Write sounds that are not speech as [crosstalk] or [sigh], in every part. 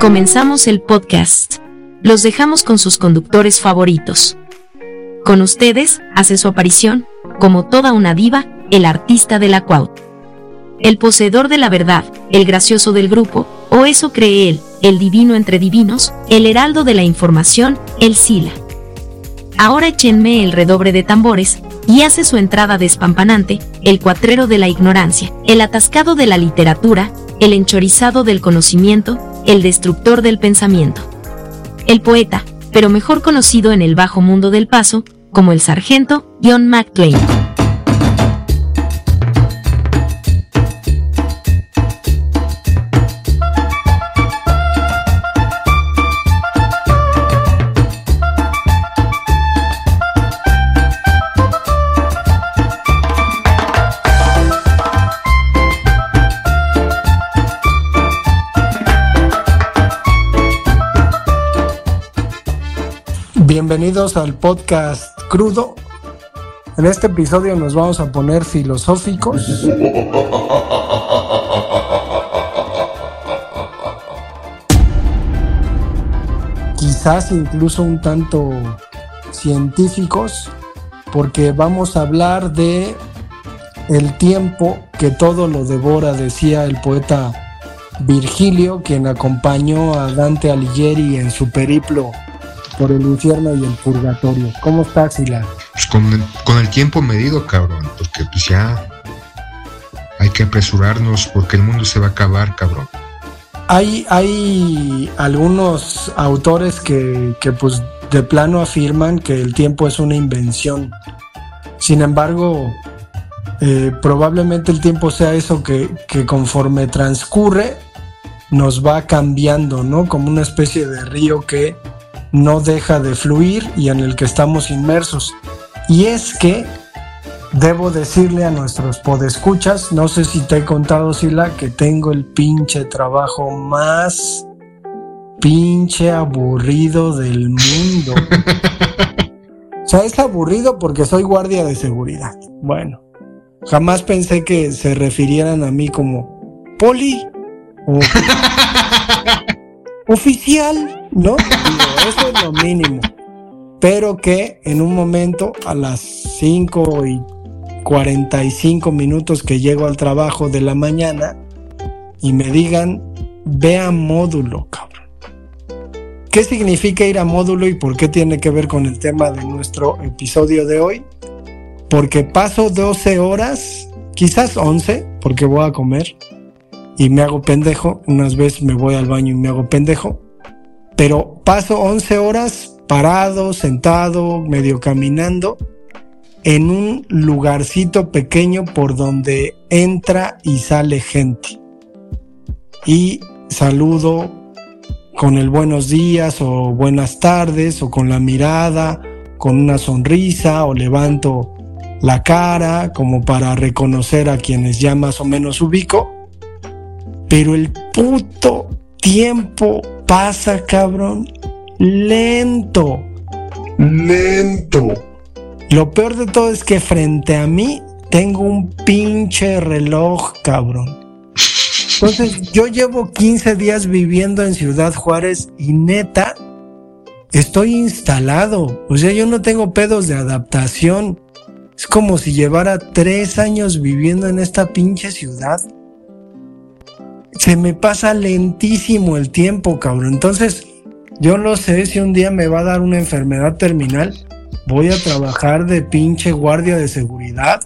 Comenzamos el podcast. Los dejamos con sus conductores favoritos. Con ustedes, hace su aparición, como toda una diva, el artista de la Cuaut. El poseedor de la verdad, el gracioso del grupo, o eso cree él, el divino entre divinos, el heraldo de la información, el Sila. Ahora échenme el redobre de tambores, y hace su entrada despampanante, el cuatrero de la ignorancia, el atascado de la literatura, el enchorizado del conocimiento, el destructor del pensamiento. El poeta, pero mejor conocido en el bajo mundo del paso, como el sargento John McClane. Bienvenidos al podcast crudo. En este episodio nos vamos a poner filosóficos. Quizás incluso un tanto científicos, porque vamos a hablar de el tiempo que todo lo devora, decía el poeta Virgilio, quien acompañó a Dante Alighieri en su periplo por el infierno y el purgatorio. ¿Cómo estás, Sila? Pues con el, con el tiempo medido, cabrón, porque pues ya hay que apresurarnos porque el mundo se va a acabar, cabrón. Hay, hay algunos autores que, que pues de plano afirman que el tiempo es una invención. Sin embargo, eh, probablemente el tiempo sea eso que, que conforme transcurre nos va cambiando, ¿no? Como una especie de río que no deja de fluir y en el que estamos inmersos. Y es que debo decirle a nuestros podescuchas, no sé si te he contado, Sila, que tengo el pinche trabajo más pinche aburrido del mundo. [laughs] o sea, es aburrido porque soy guardia de seguridad. Bueno, jamás pensé que se refirieran a mí como poli o [laughs] oficial, ¿no? [laughs] eso es lo mínimo. Pero que en un momento, a las 5 y 45 minutos que llego al trabajo de la mañana, y me digan, ve a módulo, cabrón. ¿Qué significa ir a módulo y por qué tiene que ver con el tema de nuestro episodio de hoy? Porque paso 12 horas, quizás 11, porque voy a comer y me hago pendejo. Unas veces me voy al baño y me hago pendejo. Pero paso 11 horas parado, sentado, medio caminando en un lugarcito pequeño por donde entra y sale gente. Y saludo con el buenos días o buenas tardes o con la mirada, con una sonrisa o levanto la cara como para reconocer a quienes ya más o menos ubico pero el puto tiempo pasa, cabrón, lento. Lento. Lo peor de todo es que frente a mí tengo un pinche reloj, cabrón. Entonces, yo llevo 15 días viviendo en Ciudad Juárez y neta, estoy instalado. O sea, yo no tengo pedos de adaptación. Es como si llevara tres años viviendo en esta pinche ciudad se me pasa lentísimo el tiempo, cabrón. Entonces, yo no sé si un día me va a dar una enfermedad terminal. Voy a trabajar de pinche guardia de seguridad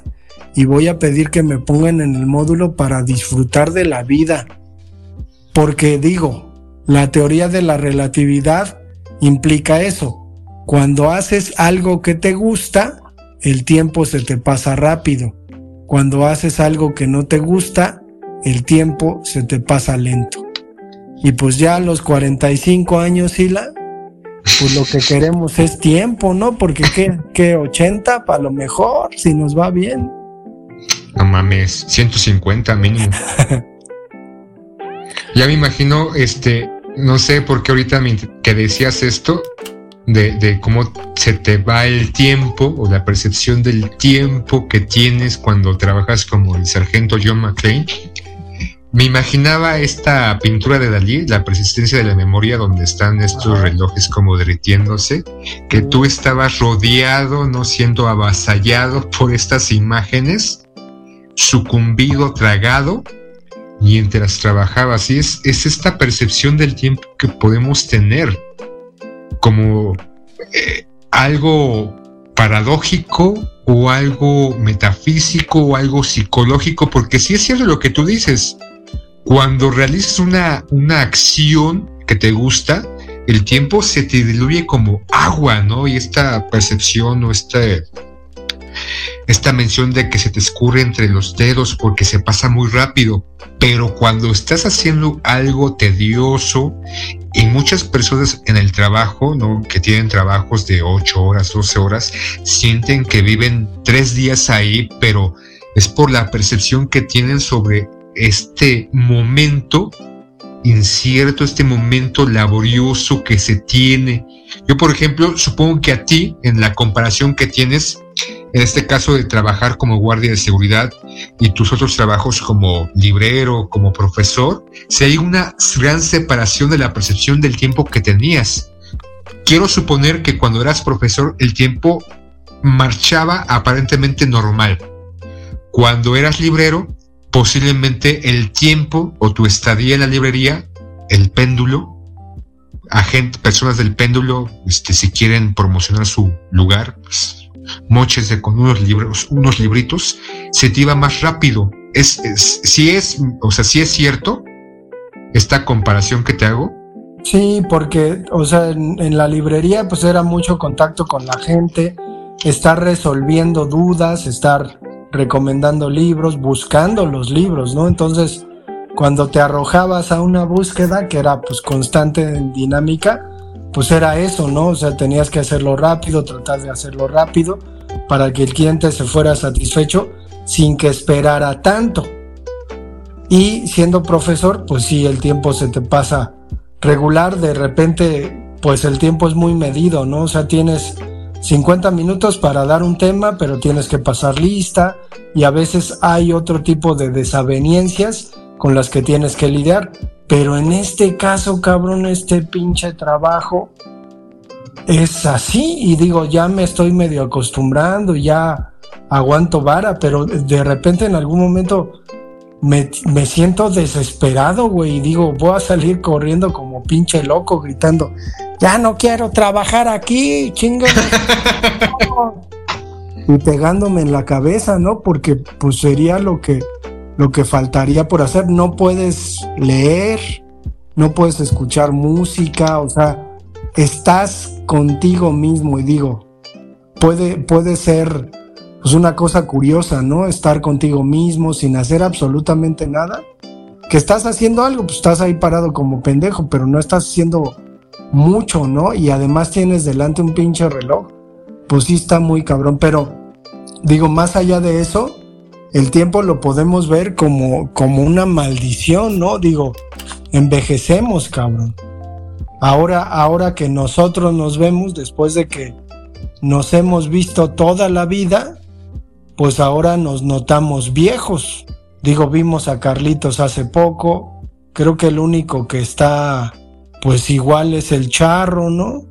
y voy a pedir que me pongan en el módulo para disfrutar de la vida. Porque digo, la teoría de la relatividad implica eso. Cuando haces algo que te gusta, el tiempo se te pasa rápido. Cuando haces algo que no te gusta, el tiempo se te pasa lento. Y pues ya a los 45 años, Sila, pues lo que queremos es tiempo, ¿no? Porque ¿qué, [laughs] qué 80 para lo mejor, si nos va bien? No mames, 150 mínimo. [laughs] ya me imagino, este, no sé por qué ahorita que decías esto, de, de, cómo se te va el tiempo o la percepción del tiempo que tienes cuando trabajas como el sargento John McClane me imaginaba esta pintura de Dalí, la persistencia de la memoria, donde están estos relojes como derritiéndose, que tú estabas rodeado, no siendo avasallado por estas imágenes, sucumbido, tragado, mientras trabajabas. Y es, es esta percepción del tiempo que podemos tener como eh, algo paradójico o algo metafísico o algo psicológico, porque si es cierto lo que tú dices, cuando realizas una, una acción que te gusta, el tiempo se te diluye como agua, ¿no? Y esta percepción o este, esta mención de que se te escurre entre los dedos porque se pasa muy rápido. Pero cuando estás haciendo algo tedioso, y muchas personas en el trabajo, ¿no? que tienen trabajos de 8 horas, 12 horas, sienten que viven tres días ahí, pero es por la percepción que tienen sobre este momento incierto, este momento laborioso que se tiene. Yo, por ejemplo, supongo que a ti, en la comparación que tienes, en este caso de trabajar como guardia de seguridad y tus otros trabajos como librero, como profesor, si hay una gran separación de la percepción del tiempo que tenías. Quiero suponer que cuando eras profesor el tiempo marchaba aparentemente normal. Cuando eras librero posiblemente el tiempo o tu estadía en la librería, el péndulo, gente, personas del péndulo, este, si quieren promocionar su lugar, pues, moches de con unos libros, unos libritos, se te iba más rápido. Es, si es, o sea, si es cierto esta comparación que te hago. Sí, porque, o sea, en la librería pues era mucho contacto con la gente, estar resolviendo dudas, estar recomendando libros, buscando los libros, ¿no? Entonces, cuando te arrojabas a una búsqueda que era pues constante dinámica, pues era eso, ¿no? O sea, tenías que hacerlo rápido, tratar de hacerlo rápido para que el cliente se fuera satisfecho sin que esperara tanto. Y siendo profesor, pues sí, el tiempo se te pasa regular, de repente, pues el tiempo es muy medido, ¿no? O sea, tienes 50 minutos para dar un tema, pero tienes que pasar lista y a veces hay otro tipo de desavenencias con las que tienes que lidiar. Pero en este caso, cabrón, este pinche trabajo es así y digo, ya me estoy medio acostumbrando, ya aguanto vara, pero de repente en algún momento me, me siento desesperado, güey, y digo, voy a salir corriendo como pinche loco gritando, ya no quiero trabajar aquí, chinga. [laughs] y pegándome en la cabeza, ¿no? Porque pues sería lo que lo que faltaría por hacer. No puedes leer, no puedes escuchar música, o sea, estás contigo mismo y digo, puede puede ser pues una cosa curiosa, ¿no? Estar contigo mismo sin hacer absolutamente nada. Que estás haciendo algo, pues estás ahí parado como pendejo, pero no estás haciendo mucho, ¿no? Y además tienes delante un pinche reloj, pues sí está muy cabrón, pero digo, más allá de eso, el tiempo lo podemos ver como, como una maldición, ¿no? Digo, envejecemos, cabrón. Ahora, ahora que nosotros nos vemos después de que nos hemos visto toda la vida, pues ahora nos notamos viejos. Digo, vimos a Carlitos hace poco, creo que el único que está pues igual es el charro, ¿no?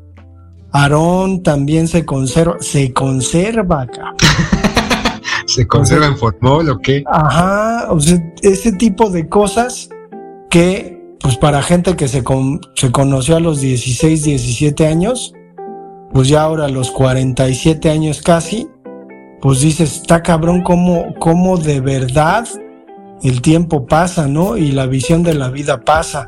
Aarón también se conserva, se conserva acá. [laughs] ¿Se conserva en formol o qué? Ajá, o sea, ese tipo de cosas que, pues para gente que se, se conoció a los 16, 17 años, pues ya ahora a los 47 años casi, pues dices, está cabrón cómo, cómo de verdad el tiempo pasa, ¿no? Y la visión de la vida pasa.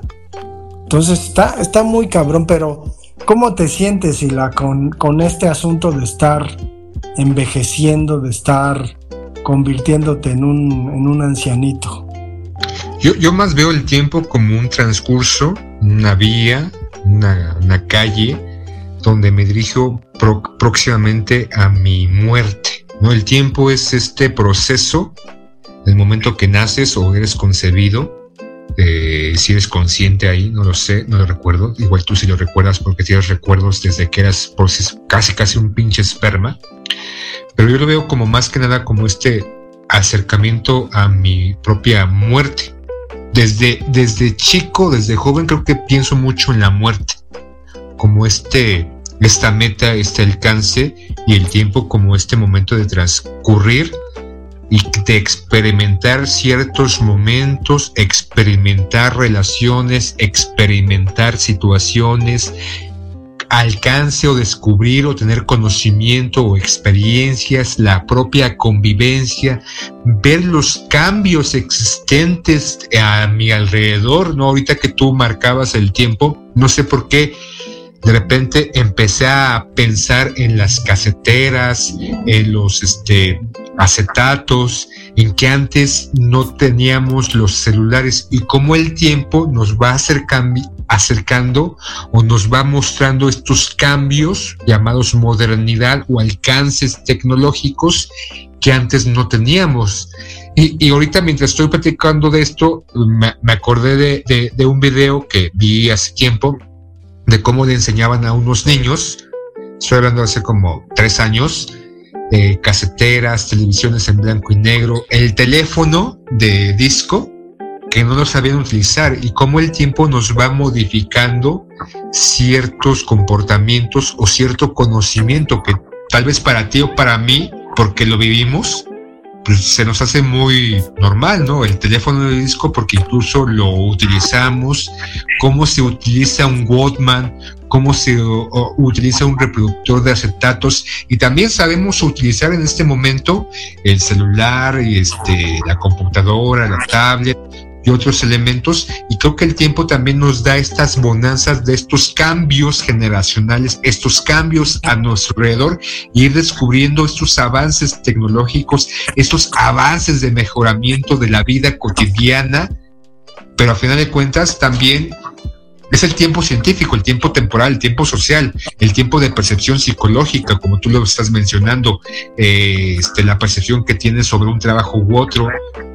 Entonces está, está muy cabrón, pero ¿cómo te sientes, con, con este asunto de estar envejeciendo, de estar convirtiéndote en un, en un ancianito? Yo, yo, más veo el tiempo como un transcurso, una vía, una calle, donde me dirijo próximamente a mi muerte. ¿No? El tiempo es este proceso, el momento que naces o eres concebido, eh, si eres consciente ahí, no lo sé, no lo recuerdo. Igual tú sí lo recuerdas porque tienes recuerdos desde que eras casi casi un pinche esperma. Pero yo lo veo como más que nada como este acercamiento a mi propia muerte. desde, desde chico, desde joven, creo que pienso mucho en la muerte, como este, esta meta, este alcance y el tiempo como este momento de transcurrir y de experimentar ciertos momentos, experimentar relaciones, experimentar situaciones, alcance o descubrir o tener conocimiento o experiencias, la propia convivencia, ver los cambios existentes a mi alrededor, ¿no? Ahorita que tú marcabas el tiempo, no sé por qué de repente empecé a pensar en las caseteras, en los este, acetatos, en que antes no teníamos los celulares y cómo el tiempo nos va acercando o nos va mostrando estos cambios llamados modernidad o alcances tecnológicos que antes no teníamos. Y, ahorita mientras estoy platicando de esto, me, acordé de, de un video que vi hace tiempo de cómo le enseñaban a unos niños, estoy hablando hace como tres años, eh, caseteras, televisiones en blanco y negro, el teléfono de disco que no lo sabían utilizar y cómo el tiempo nos va modificando ciertos comportamientos o cierto conocimiento que tal vez para ti o para mí, porque lo vivimos, pues, se nos hace muy normal, ¿no? El teléfono de disco porque incluso lo utilizamos, cómo se utiliza un Walkman, cómo se utiliza un reproductor de acetatos y también sabemos utilizar en este momento el celular este la computadora, la tablet, y otros elementos y creo que el tiempo también nos da estas bonanzas de estos cambios generacionales, estos cambios a nuestro alrededor y ir descubriendo estos avances tecnológicos, estos avances de mejoramiento de la vida cotidiana, pero a final de cuentas también es el tiempo científico, el tiempo temporal, el tiempo social, el tiempo de percepción psicológica, como tú lo estás mencionando, eh, este, la percepción que tienes sobre un trabajo u otro,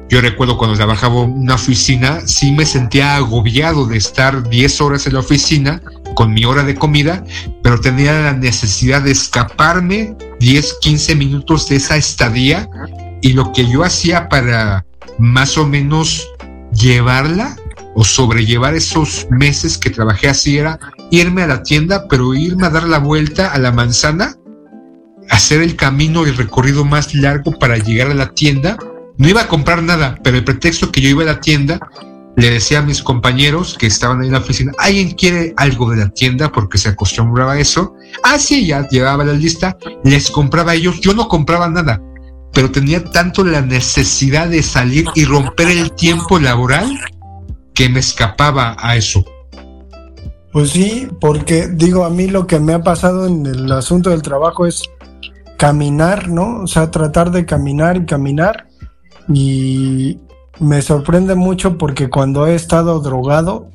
yo recuerdo cuando trabajaba en una oficina, sí me sentía agobiado de estar 10 horas en la oficina con mi hora de comida, pero tenía la necesidad de escaparme 10, 15 minutos de esa estadía y lo que yo hacía para más o menos llevarla o sobrellevar esos meses que trabajé así era irme a la tienda, pero irme a dar la vuelta a la manzana, hacer el camino y el recorrido más largo para llegar a la tienda no iba a comprar nada, pero el pretexto que yo iba a la tienda, le decía a mis compañeros que estaban ahí en la oficina, ¿alguien quiere algo de la tienda? Porque se acostumbraba a eso. Ah, sí, ya llevaba la lista, les compraba a ellos, yo no compraba nada, pero tenía tanto la necesidad de salir y romper el tiempo laboral que me escapaba a eso. Pues sí, porque digo, a mí lo que me ha pasado en el asunto del trabajo es caminar, ¿no? O sea, tratar de caminar y caminar y me sorprende mucho porque cuando he estado drogado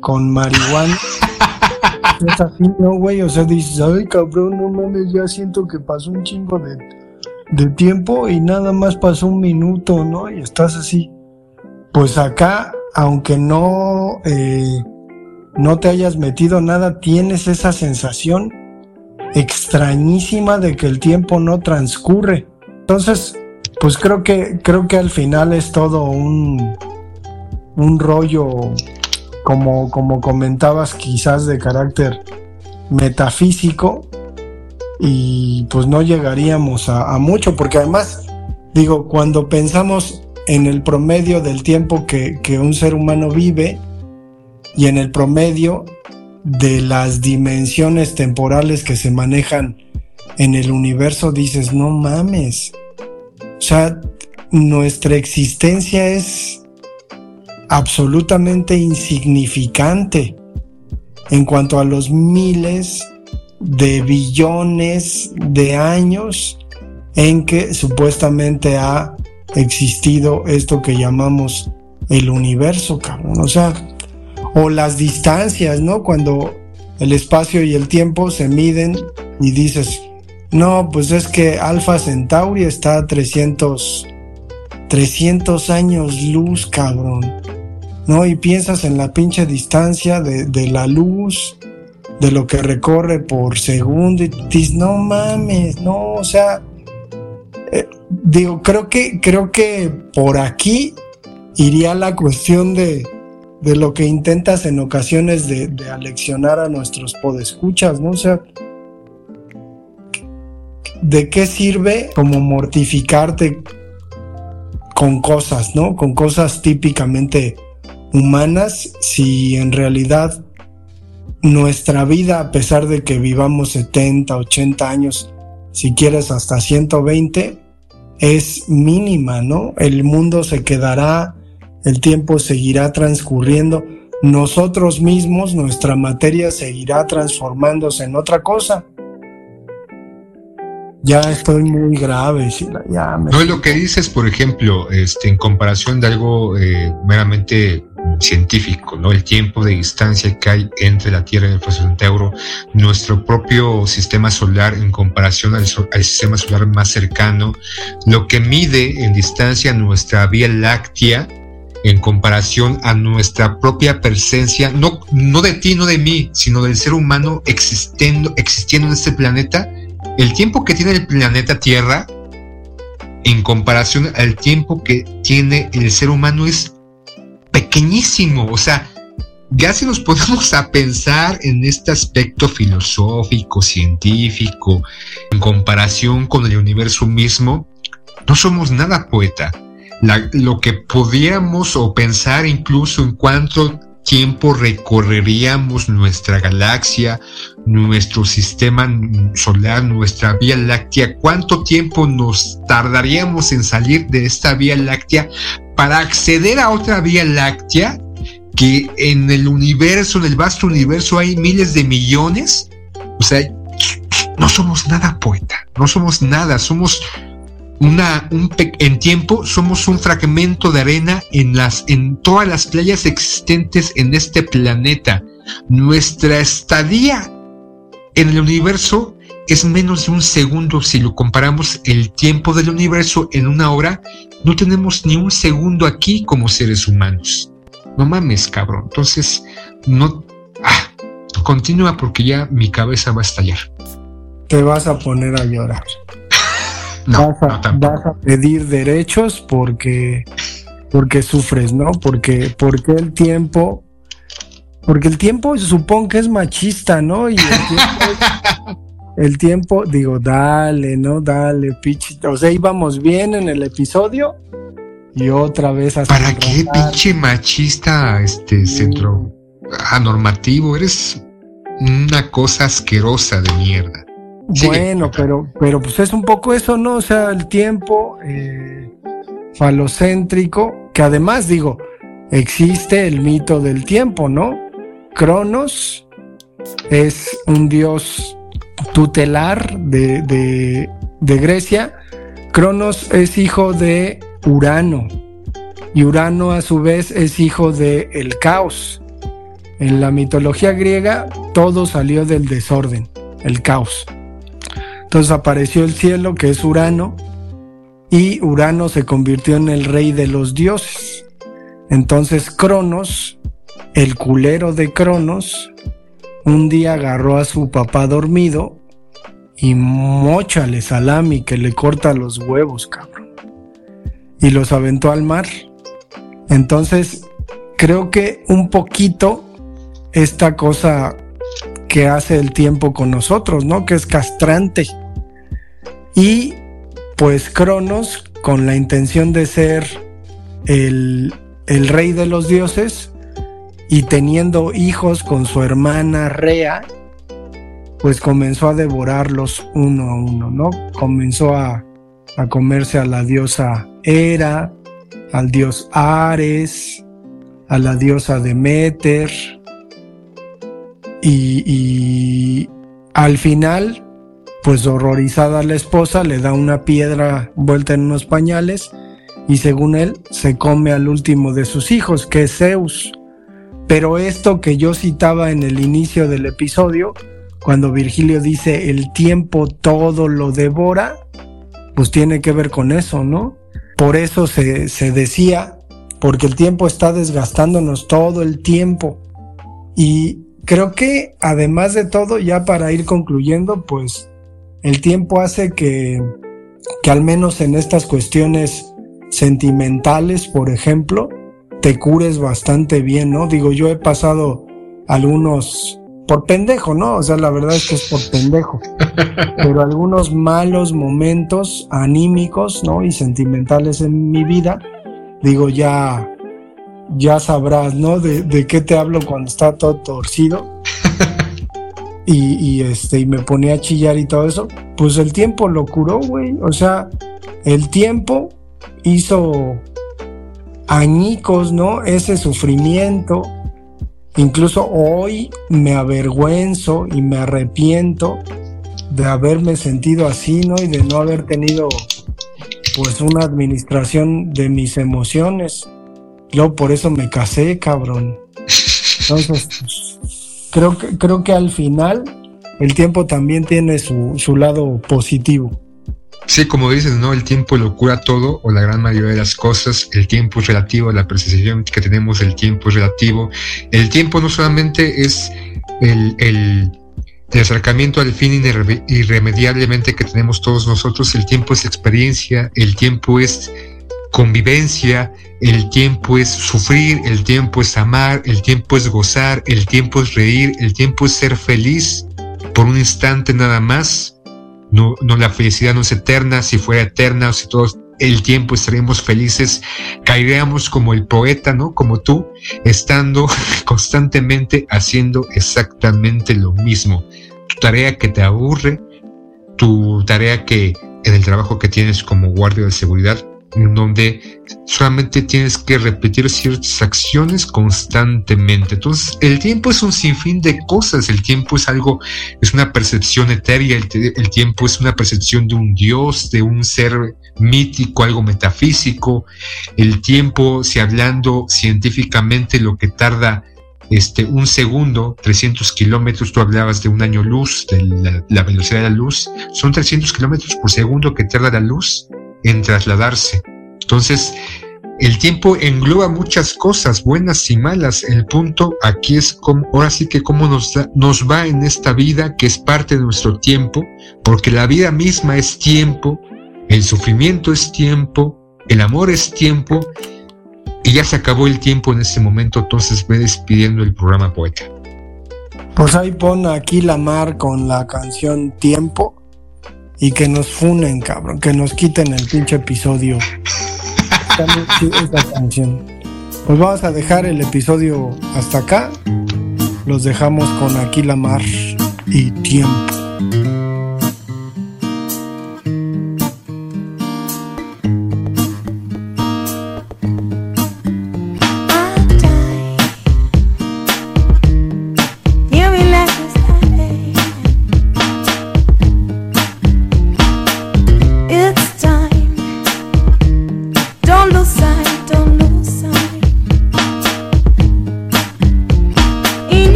con marihuana, [laughs] es así, ¿no, güey? O sea, dices, ay, cabrón, no mames, ya siento que pasó un chingo de, de tiempo y nada más pasó un minuto, ¿no? Y estás así. Pues acá, aunque no, eh, no te hayas metido nada, tienes esa sensación extrañísima de que el tiempo no transcurre. Entonces, pues creo que, creo que al final es todo un, un rollo, como, como comentabas, quizás de carácter metafísico, y pues no llegaríamos a, mucho, porque además, digo, cuando pensamos en el promedio del tiempo que, que un ser humano vive y en el promedio de las dimensiones temporales que se manejan en el universo, dices, no mames, o sea, nuestra existencia es absolutamente insignificante en cuanto a los miles de billones de años en que supuestamente ha existido esto que llamamos el universo, cabrón. O sea, o las distancias, ¿no? Cuando el espacio y el tiempo se miden y dices, no, pues es que Alpha Centauri está a 300, 300 años luz, cabrón. ¿No? Y piensas en la pinche distancia de, la luz, de lo que recorre por segundo, y dices, no mames, no, o sea, eh, digo, creo que, creo que por aquí iría la cuestión de, de lo que intentas en ocasiones de, de aleccionar a nuestros podescuchas, ¿no? O sea, ¿de qué sirve como mortificarte con cosas, ¿no? Con cosas típicamente humanas si en realidad nuestra vida, a pesar de que vivamos 70, 80 años, si quieres hasta 120, es mínima, ¿no? El mundo se quedará, el tiempo seguirá transcurriendo, nosotros mismos, nuestra materia seguirá transformándose en otra cosa. Ya estoy muy grave, Ya me... No, lo que dices, por ejemplo, este, en comparación de algo eh, meramente científico, ¿no? El tiempo de distancia que hay entre la Tierra y el Centauro, nuestro propio sistema solar en comparación al, al, sistema solar más cercano, lo que mide en distancia nuestra Vía Láctea en comparación a nuestra propia presencia, no, no de ti, no de mí, sino del ser humano existiendo, existiendo en este planeta, el tiempo que tiene el planeta Tierra en comparación al tiempo que tiene el ser humano es pequeñísimo. O sea, ya si nos ponemos a pensar en este aspecto filosófico, científico, en comparación con el universo mismo, no somos nada poeta. lo que podíamos o pensar incluso en cuanto tiempo recorreríamos nuestra galaxia, nuestro sistema solar, nuestra Vía Láctea, cuánto tiempo nos tardaríamos en salir de esta Vía Láctea para acceder a otra Vía Láctea que en el universo, en el vasto universo hay miles de millones. O sea, no somos nada poeta, no somos nada, somos una, un en tiempo somos un fragmento de arena en todas las playas existentes en este planeta. Nuestra estadía en el universo es menos de un segundo si lo comparamos el tiempo del universo en una hora. No tenemos ni un segundo aquí como seres humanos. No mames, cabrón. Entonces, no... Ah, continúa porque ya mi cabeza va a estallar. Te vas a poner a llorar vas, a, pedir derechos porque, porque sufres, ¿no? Porque, porque el tiempo, porque el tiempo supongo que es machista, ¿no? Y el tiempo, digo, dale, ¿no? Dale, pichito. O sea, íbamos bien en el episodio y otra vez así. ¿Para qué pinche machista este centro anormativo? Eres una cosa asquerosa de mierda. Bueno, pero, pero pues es un poco eso, ¿no? O sea, el tiempo eh, falocéntrico, que además digo, existe el mito del tiempo, ¿no? Cronos es un dios tutelar de, de, de Grecia. Cronos es hijo de Urano y Urano a su vez es hijo de el caos. En la mitología griega todo salió del desorden, el caos. Entonces apareció el cielo, que es Urano, y Urano se convirtió en el rey de los dioses. Entonces Cronos, el culero de Cronos, un día agarró a su papá dormido y mochale salami que le corta los huevos, cabrón. Y los aventó al mar. Entonces, creo que un poquito esta cosa que hace el tiempo con nosotros, ¿no? Que es castrante. Y pues Cronos, con la intención de ser el, rey de los dioses y teniendo hijos con su hermana Rea, pues comenzó a devorarlos uno a uno, ¿no? Comenzó a, a comerse a la diosa Hera, al dios Ares, a la diosa Demeter, y, y al final pues horrorizada la esposa le da una piedra vuelta en unos pañales y según él se come al último de sus hijos, que es Zeus. Pero esto que yo citaba en el inicio del episodio, cuando Virgilio dice el tiempo todo lo devora, pues tiene que ver con eso, ¿no? Por eso se, se decía, porque el tiempo está desgastándonos todo el tiempo. Y creo que además de todo, ya para ir concluyendo, pues el tiempo hace que, que al menos en estas cuestiones sentimentales, por ejemplo, te cures bastante bien, ¿no? Digo, yo he pasado algunos por pendejo, ¿no? O sea, la verdad es que es por pendejo. Pero algunos malos momentos anímicos, ¿no? Y sentimentales en mi vida, digo, ya, ya sabrás, ¿no? De, de qué te hablo cuando está todo torcido. Y, y, este, y me ponía a chillar y todo eso. Pues el tiempo lo curó, güey. O sea, el tiempo hizo añicos, ¿no? Ese sufrimiento Incluso hoy me avergüenzo y me arrepiento de haberme sentido así, ¿no? Y de no haber tenido pues una administración de mis emociones. Yo por eso me casé, cabrón. Entonces, creo que, creo que al final el tiempo también tiene su, su lado positivo. Sí, como dices, ¿no? El tiempo lo cura todo o la gran mayoría de las cosas. El tiempo es relativo, la percepción que tenemos del tiempo es relativo. El tiempo no solamente es el, el, el acercamiento al fin irremediablemente que tenemos todos nosotros, el tiempo es experiencia, el tiempo es convivencia, el tiempo es sufrir, el tiempo es amar, el tiempo es gozar, el tiempo es reír, el tiempo es ser feliz por un instante nada más no, no la felicidad no es eterna, si fuera eterna o si todos el tiempo estaríamos felices, caeríamos como el poeta, ¿no? Como tú, estando [laughs] constantemente haciendo exactamente lo mismo. Tu tarea que te aburre, tu tarea que en el trabajo que tienes como guardia de seguridad, en donde solamente tienes que repetir ciertas acciones constantemente. Entonces, el tiempo es un sinfín de cosas. El tiempo es algo, es una percepción etérea. El, tiempo es una percepción de un Dios, de un ser mítico, algo metafísico. El tiempo, si hablando científicamente, lo que tarda este, un segundo, 300 kilómetros, tú hablabas de un año luz, de la, la velocidad de la luz, son 300 kilómetros por segundo que tarda la luz en trasladarse. Entonces, el tiempo engloba muchas cosas, buenas y malas. El punto aquí es como, ahora sí que cómo nos, nos va en esta vida, que es parte de nuestro tiempo, porque la vida misma es tiempo, el sufrimiento es tiempo, el amor es tiempo, y ya se acabó el tiempo en ese momento, entonces ve despidiendo el programa Poeta. Pues ahí pon aquí la mar con la canción Tiempo y que nos funen, cabrón, que nos quiten el pinche episodio. Pues vamos a dejar el episodio hasta acá. Los dejamos con Aquí la Mar y Tiempo.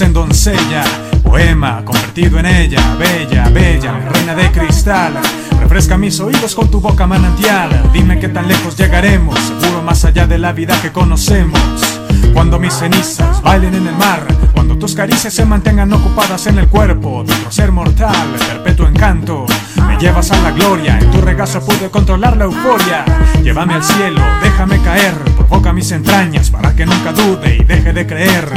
En doncella, poema convertido en ella, bella, bella, reina de cristal. Refresca mis oídos con tu boca manantial. Dime qué tan lejos llegaremos, seguro más allá de la vida que conocemos. Cuando mis cenizas bailen en el mar, cuando tus caricias se mantengan ocupadas en el cuerpo de ser mortal, perpetuo encanto. Me llevas a la gloria, en tu regazo pude controlar la euforia. Llévame al cielo, déjame caer, provoca mis entrañas para que nunca dude y deje de creer.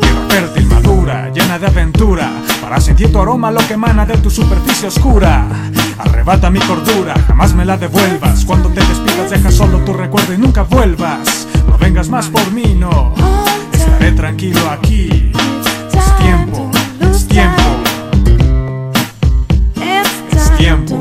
Tierra fértil, madura, llena de aventura, para sentir tu aroma lo que emana de tu superficie oscura. Arrebata mi cordura, jamás me la devuelvas. Cuando te despidas, deja solo tu recuerdo y nunca vuelvas. No vengas más por mí, no. Estaré tranquilo aquí. Es tiempo, es tiempo. Es tiempo.